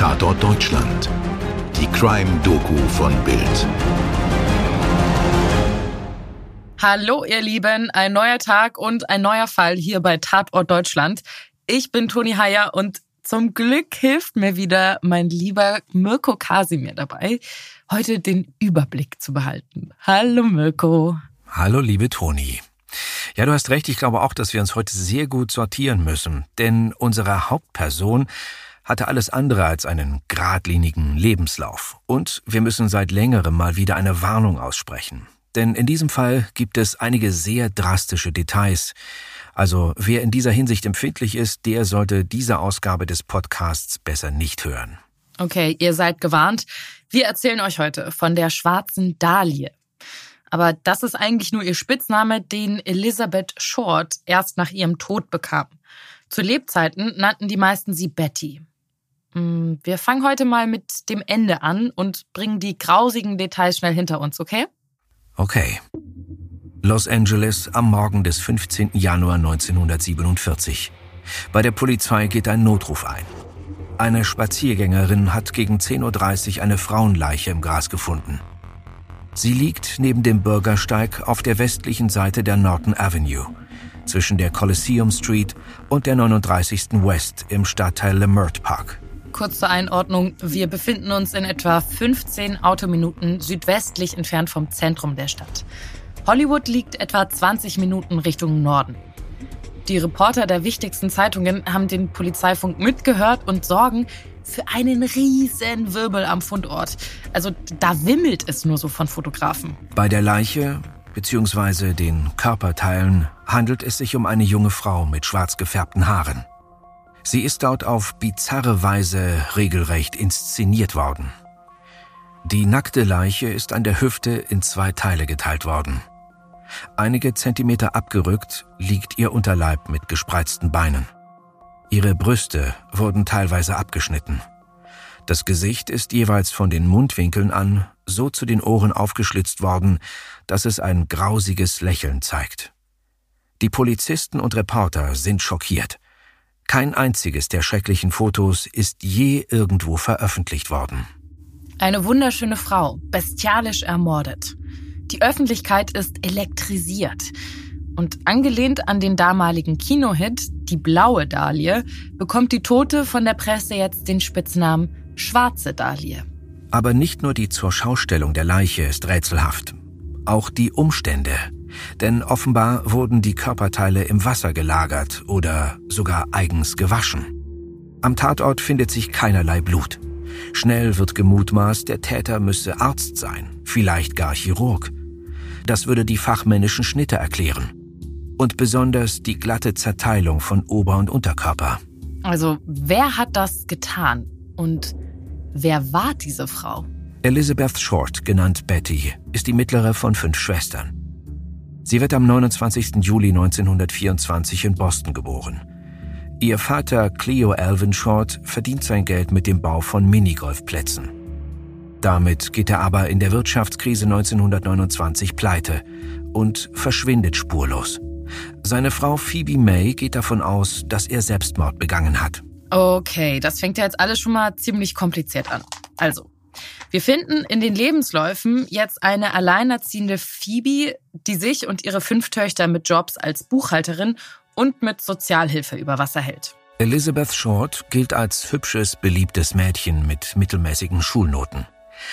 Tatort Deutschland. Die Crime-Doku von Bild. Hallo ihr Lieben, ein neuer Tag und ein neuer Fall hier bei Tatort Deutschland. Ich bin Toni Heyer und zum Glück hilft mir wieder mein lieber Mirko Kasimir dabei, heute den Überblick zu behalten. Hallo Mirko. Hallo liebe Toni. Ja, du hast recht, ich glaube auch, dass wir uns heute sehr gut sortieren müssen, denn unsere Hauptperson hatte alles andere als einen geradlinigen Lebenslauf. Und wir müssen seit längerem mal wieder eine Warnung aussprechen. Denn in diesem Fall gibt es einige sehr drastische Details. Also wer in dieser Hinsicht empfindlich ist, der sollte diese Ausgabe des Podcasts besser nicht hören. Okay, ihr seid gewarnt. Wir erzählen euch heute von der schwarzen Dahlie. Aber das ist eigentlich nur ihr Spitzname, den Elizabeth Short erst nach ihrem Tod bekam. Zu Lebzeiten nannten die meisten sie Betty. Mm, wir fangen heute mal mit dem Ende an und bringen die grausigen Details schnell hinter uns, okay? Okay. Los Angeles am Morgen des 15. Januar 1947. Bei der Polizei geht ein Notruf ein. Eine Spaziergängerin hat gegen 10.30 Uhr eine Frauenleiche im Gras gefunden. Sie liegt neben dem Bürgersteig auf der westlichen Seite der Norton Avenue, zwischen der Coliseum Street und der 39. West im Stadtteil Lemert Park. Kurz zur Einordnung, wir befinden uns in etwa 15 Autominuten südwestlich entfernt vom Zentrum der Stadt. Hollywood liegt etwa 20 Minuten Richtung Norden. Die Reporter der wichtigsten Zeitungen haben den Polizeifunk mitgehört und sorgen für einen riesen Wirbel am Fundort. Also da wimmelt es nur so von Fotografen. Bei der Leiche bzw. den Körperteilen handelt es sich um eine junge Frau mit schwarz gefärbten Haaren. Sie ist dort auf bizarre Weise regelrecht inszeniert worden. Die nackte Leiche ist an der Hüfte in zwei Teile geteilt worden. Einige Zentimeter abgerückt liegt ihr Unterleib mit gespreizten Beinen. Ihre Brüste wurden teilweise abgeschnitten. Das Gesicht ist jeweils von den Mundwinkeln an so zu den Ohren aufgeschlitzt worden, dass es ein grausiges Lächeln zeigt. Die Polizisten und Reporter sind schockiert. Kein einziges der schrecklichen Fotos ist je irgendwo veröffentlicht worden. Eine wunderschöne Frau, bestialisch ermordet. Die Öffentlichkeit ist elektrisiert. Und angelehnt an den damaligen Kinohit Die blaue Dahlie bekommt die Tote von der Presse jetzt den Spitznamen Schwarze Dahlie. Aber nicht nur die Zurschaustellung der Leiche ist rätselhaft. Auch die Umstände. Denn offenbar wurden die Körperteile im Wasser gelagert oder sogar eigens gewaschen. Am Tatort findet sich keinerlei Blut. Schnell wird gemutmaßt, der Täter müsse Arzt sein, vielleicht gar Chirurg. Das würde die fachmännischen Schnitte erklären. Und besonders die glatte Zerteilung von Ober- und Unterkörper. Also, wer hat das getan? Und wer war diese Frau? Elizabeth Short, genannt Betty, ist die mittlere von fünf Schwestern. Sie wird am 29. Juli 1924 in Boston geboren. Ihr Vater Cleo Alvin Short verdient sein Geld mit dem Bau von Minigolfplätzen. Damit geht er aber in der Wirtschaftskrise 1929 pleite und verschwindet spurlos. Seine Frau Phoebe May geht davon aus, dass er Selbstmord begangen hat. Okay, das fängt ja jetzt alles schon mal ziemlich kompliziert an. Also, wir finden in den Lebensläufen jetzt eine alleinerziehende Phoebe, die sich und ihre fünf Töchter mit Jobs als Buchhalterin und mit Sozialhilfe über Wasser hält. Elizabeth Short gilt als hübsches, beliebtes Mädchen mit mittelmäßigen Schulnoten.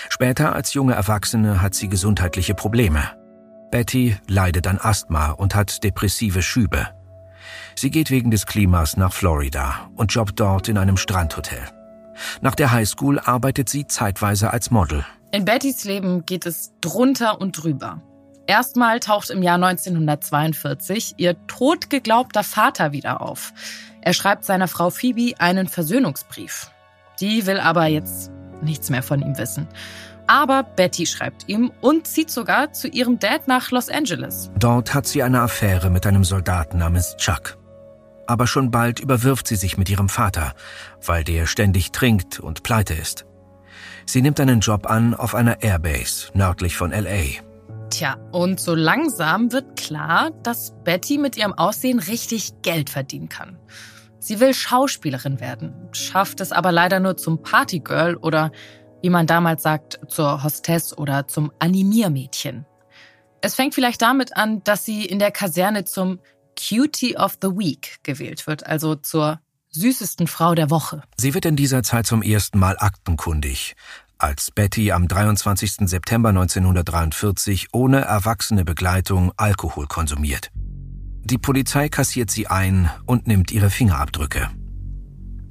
Später als junge Erwachsene hat sie gesundheitliche Probleme. Betty leidet an Asthma und hat depressive Schübe. Sie geht wegen des Klimas nach Florida und jobbt dort in einem Strandhotel. Nach der Highschool arbeitet sie zeitweise als Model. In Bettys Leben geht es drunter und drüber. Erstmal taucht im Jahr 1942 ihr totgeglaubter Vater wieder auf. Er schreibt seiner Frau Phoebe einen Versöhnungsbrief. Die will aber jetzt nichts mehr von ihm wissen. Aber Betty schreibt ihm und zieht sogar zu ihrem Dad nach Los Angeles. Dort hat sie eine Affäre mit einem Soldaten namens Chuck. Aber schon bald überwirft sie sich mit ihrem Vater, weil der ständig trinkt und pleite ist. Sie nimmt einen Job an auf einer Airbase nördlich von LA. Tja, und so langsam wird klar, dass Betty mit ihrem Aussehen richtig Geld verdienen kann. Sie will Schauspielerin werden, schafft es aber leider nur zum Partygirl oder, wie man damals sagt, zur Hostess oder zum Animiermädchen. Es fängt vielleicht damit an, dass sie in der Kaserne zum Cutie of the Week gewählt wird, also zur süßesten Frau der Woche. Sie wird in dieser Zeit zum ersten Mal aktenkundig, als Betty am 23. September 1943 ohne erwachsene Begleitung Alkohol konsumiert. Die Polizei kassiert sie ein und nimmt ihre Fingerabdrücke.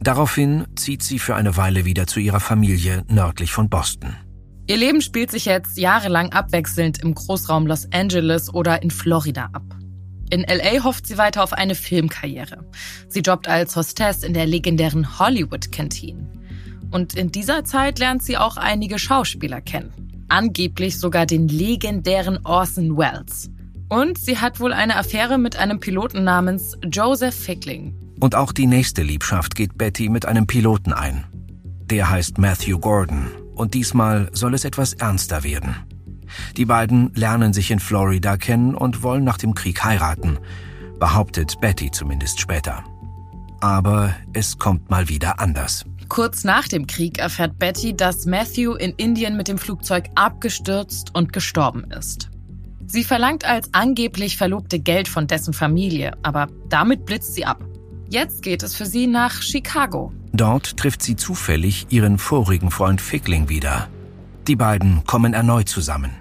Daraufhin zieht sie für eine Weile wieder zu ihrer Familie nördlich von Boston. Ihr Leben spielt sich jetzt jahrelang abwechselnd im Großraum Los Angeles oder in Florida ab. In LA hofft sie weiter auf eine Filmkarriere. Sie jobbt als Hostess in der legendären Hollywood Canteen. Und in dieser Zeit lernt sie auch einige Schauspieler kennen. Angeblich sogar den legendären Orson Welles. Und sie hat wohl eine Affäre mit einem Piloten namens Joseph Fickling. Und auch die nächste Liebschaft geht Betty mit einem Piloten ein. Der heißt Matthew Gordon und diesmal soll es etwas ernster werden. Die beiden lernen sich in Florida kennen und wollen nach dem Krieg heiraten, behauptet Betty zumindest später. Aber es kommt mal wieder anders. Kurz nach dem Krieg erfährt Betty, dass Matthew in Indien mit dem Flugzeug abgestürzt und gestorben ist. Sie verlangt als angeblich Verlobte Geld von dessen Familie, aber damit blitzt sie ab. Jetzt geht es für sie nach Chicago. Dort trifft sie zufällig ihren vorigen Freund Fickling wieder. Die beiden kommen erneut zusammen.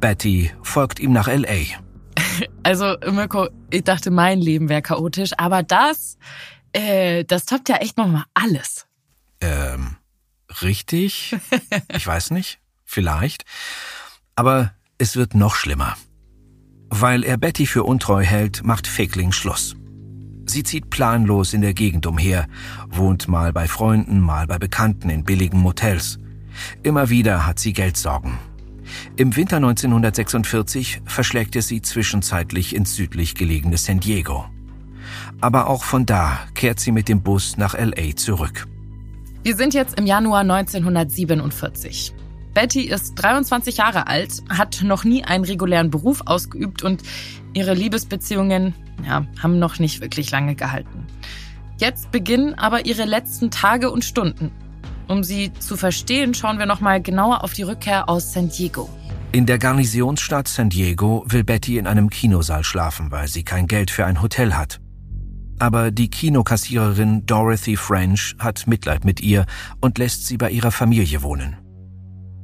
Betty folgt ihm nach L.A. Also, Mirko, ich dachte, mein Leben wäre chaotisch, aber das, äh, das toppt ja echt nochmal alles. Ähm, richtig? Ich weiß nicht. Vielleicht. Aber es wird noch schlimmer. Weil er Betty für untreu hält, macht Fickling Schluss. Sie zieht planlos in der Gegend umher, wohnt mal bei Freunden, mal bei Bekannten in billigen Motels. Immer wieder hat sie Geldsorgen. Im Winter 1946 verschlägt es sie zwischenzeitlich ins südlich gelegene San Diego. Aber auch von da kehrt sie mit dem Bus nach LA zurück. Wir sind jetzt im Januar 1947. Betty ist 23 Jahre alt, hat noch nie einen regulären Beruf ausgeübt und ihre Liebesbeziehungen ja, haben noch nicht wirklich lange gehalten. Jetzt beginnen aber ihre letzten Tage und Stunden. Um sie zu verstehen, schauen wir nochmal genauer auf die Rückkehr aus San Diego. In der Garnisonsstadt San Diego will Betty in einem Kinosaal schlafen, weil sie kein Geld für ein Hotel hat. Aber die Kinokassiererin Dorothy French hat Mitleid mit ihr und lässt sie bei ihrer Familie wohnen.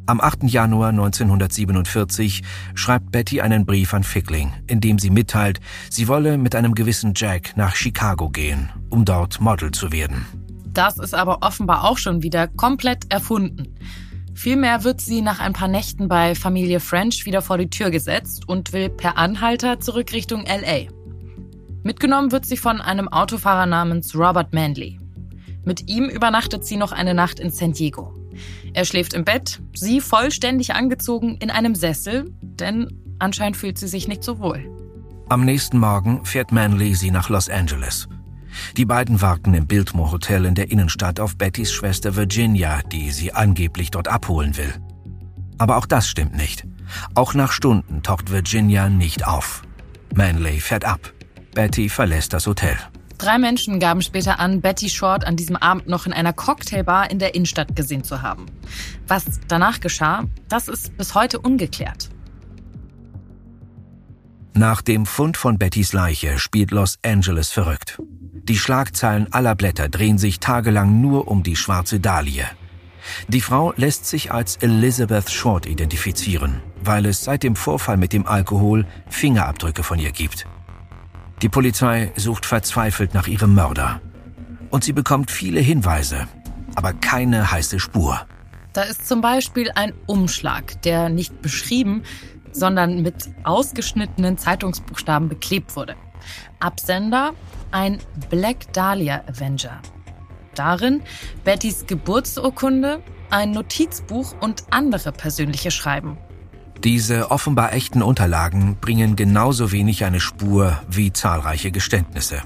Am 8. Januar 1947 schreibt Betty einen Brief an Fickling, in dem sie mitteilt, sie wolle mit einem gewissen Jack nach Chicago gehen, um dort Model zu werden. Das ist aber offenbar auch schon wieder komplett erfunden. Vielmehr wird sie nach ein paar Nächten bei Familie French wieder vor die Tür gesetzt und will per Anhalter zurück Richtung LA. Mitgenommen wird sie von einem Autofahrer namens Robert Manley. Mit ihm übernachtet sie noch eine Nacht in San Diego. Er schläft im Bett, sie vollständig angezogen in einem Sessel, denn anscheinend fühlt sie sich nicht so wohl. Am nächsten Morgen fährt Manley sie nach Los Angeles. Die beiden warten im Biltmore Hotel in der Innenstadt auf Bettys Schwester Virginia, die sie angeblich dort abholen will. Aber auch das stimmt nicht. Auch nach Stunden taucht Virginia nicht auf. Manley fährt ab. Betty verlässt das Hotel. Drei Menschen gaben später an, Betty Short an diesem Abend noch in einer Cocktailbar in der Innenstadt gesehen zu haben. Was danach geschah, das ist bis heute ungeklärt. Nach dem Fund von Bettys Leiche spielt Los Angeles verrückt. Die Schlagzeilen aller Blätter drehen sich tagelang nur um die schwarze Dahlie. Die Frau lässt sich als Elizabeth Short identifizieren, weil es seit dem Vorfall mit dem Alkohol Fingerabdrücke von ihr gibt. Die Polizei sucht verzweifelt nach ihrem Mörder. Und sie bekommt viele Hinweise, aber keine heiße Spur. Da ist zum Beispiel ein Umschlag, der nicht beschrieben, sondern mit ausgeschnittenen Zeitungsbuchstaben beklebt wurde. Absender ein Black Dahlia Avenger. Darin Bettys Geburtsurkunde, ein Notizbuch und andere persönliche Schreiben. Diese offenbar echten Unterlagen bringen genauso wenig eine Spur wie zahlreiche Geständnisse.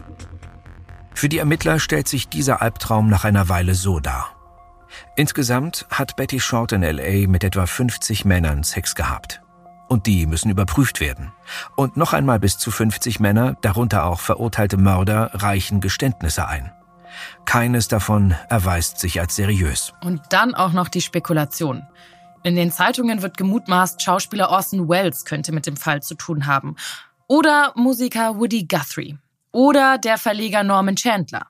Für die Ermittler stellt sich dieser Albtraum nach einer Weile so dar. Insgesamt hat Betty Short in LA mit etwa 50 Männern Sex gehabt. Und die müssen überprüft werden. Und noch einmal bis zu 50 Männer, darunter auch verurteilte Mörder, reichen Geständnisse ein. Keines davon erweist sich als seriös. Und dann auch noch die Spekulation. In den Zeitungen wird gemutmaßt, Schauspieler Orson Welles könnte mit dem Fall zu tun haben. Oder Musiker Woody Guthrie. Oder der Verleger Norman Chandler.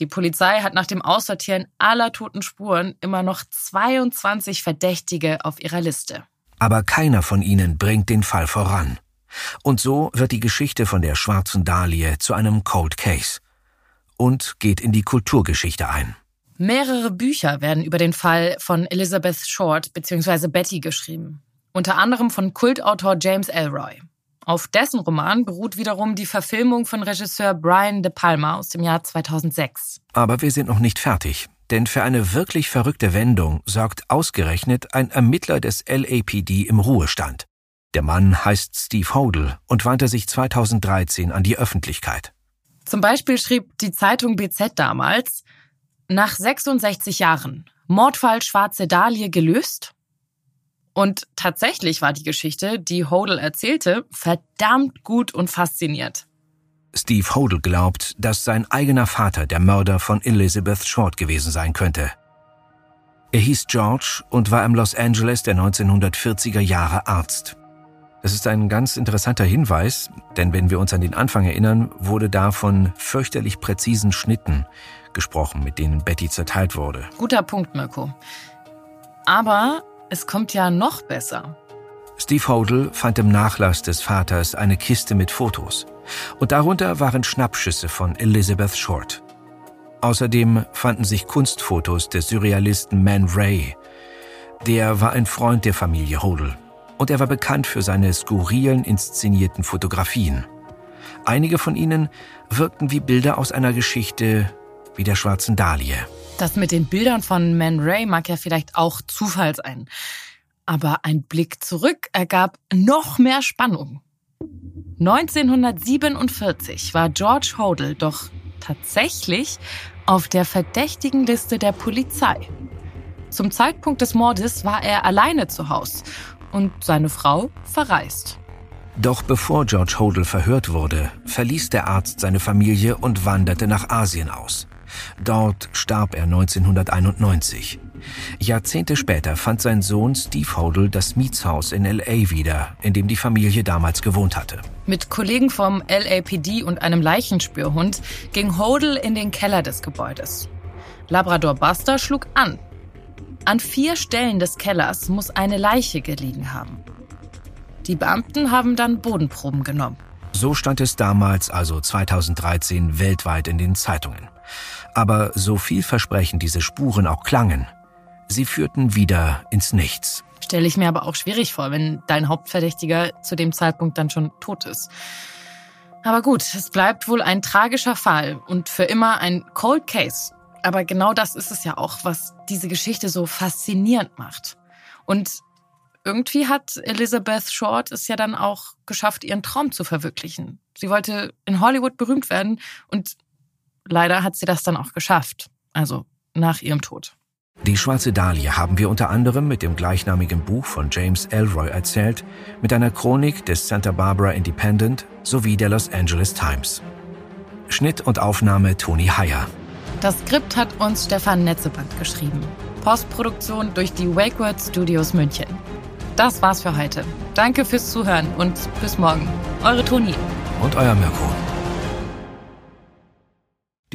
Die Polizei hat nach dem Aussortieren aller toten Spuren immer noch 22 Verdächtige auf ihrer Liste. Aber keiner von ihnen bringt den Fall voran. Und so wird die Geschichte von der schwarzen Dahlie zu einem Cold Case und geht in die Kulturgeschichte ein. Mehrere Bücher werden über den Fall von Elizabeth Short bzw. Betty geschrieben. Unter anderem von Kultautor James Elroy. Auf dessen Roman beruht wiederum die Verfilmung von Regisseur Brian De Palma aus dem Jahr 2006. Aber wir sind noch nicht fertig, denn für eine wirklich verrückte Wendung sorgt ausgerechnet ein Ermittler des LAPD im Ruhestand. Der Mann heißt Steve Hodel und wandte sich 2013 an die Öffentlichkeit. Zum Beispiel schrieb die Zeitung BZ damals, nach 66 Jahren, Mordfall Schwarze Dahlie gelöst? Und tatsächlich war die Geschichte, die Hodel erzählte, verdammt gut und fasziniert. Steve Hodel glaubt, dass sein eigener Vater der Mörder von Elizabeth Short gewesen sein könnte. Er hieß George und war im Los Angeles der 1940er Jahre Arzt. Das ist ein ganz interessanter Hinweis, denn wenn wir uns an den Anfang erinnern, wurde da von fürchterlich präzisen Schnitten gesprochen, mit denen Betty zerteilt wurde. Guter Punkt, Mirko. Aber es kommt ja noch besser. Steve Hodel fand im Nachlass des Vaters eine Kiste mit Fotos. Und darunter waren Schnappschüsse von Elizabeth Short. Außerdem fanden sich Kunstfotos des Surrealisten Man Ray. Der war ein Freund der Familie Hodel. Und er war bekannt für seine skurrilen inszenierten Fotografien. Einige von ihnen wirkten wie Bilder aus einer Geschichte wie der schwarzen Dahlie. Das mit den Bildern von Man Ray mag ja vielleicht auch Zufall sein. Aber ein Blick zurück ergab noch mehr Spannung. 1947 war George Hodel doch tatsächlich auf der verdächtigen Liste der Polizei. Zum Zeitpunkt des Mordes war er alleine zu Hause und seine Frau verreist. Doch bevor George Hodel verhört wurde, verließ der Arzt seine Familie und wanderte nach Asien aus. Dort starb er 1991. Jahrzehnte später fand sein Sohn Steve Hodel das Mietshaus in LA wieder, in dem die Familie damals gewohnt hatte. Mit Kollegen vom LAPD und einem Leichenspürhund ging Hodel in den Keller des Gebäudes. Labrador Buster schlug an. An vier Stellen des Kellers muss eine Leiche gelegen haben. Die Beamten haben dann Bodenproben genommen. So stand es damals, also 2013, weltweit in den Zeitungen. Aber so vielversprechend diese Spuren auch klangen, sie führten wieder ins Nichts. Stelle ich mir aber auch schwierig vor, wenn dein Hauptverdächtiger zu dem Zeitpunkt dann schon tot ist. Aber gut, es bleibt wohl ein tragischer Fall und für immer ein Cold Case. Aber genau das ist es ja auch, was diese Geschichte so faszinierend macht. Und irgendwie hat Elizabeth Short es ja dann auch geschafft, ihren Traum zu verwirklichen. Sie wollte in Hollywood berühmt werden und leider hat sie das dann auch geschafft. Also nach ihrem Tod. Die Schwarze Dahlie haben wir unter anderem mit dem gleichnamigen Buch von James Elroy erzählt, mit einer Chronik des Santa Barbara Independent sowie der Los Angeles Times. Schnitt und Aufnahme Toni Heyer. Das Skript hat uns Stefan Netzeband geschrieben. Postproduktion durch die WakeWord Studios München. Das war's für heute. Danke fürs Zuhören und bis morgen. Eure Toni. Und euer Mirko.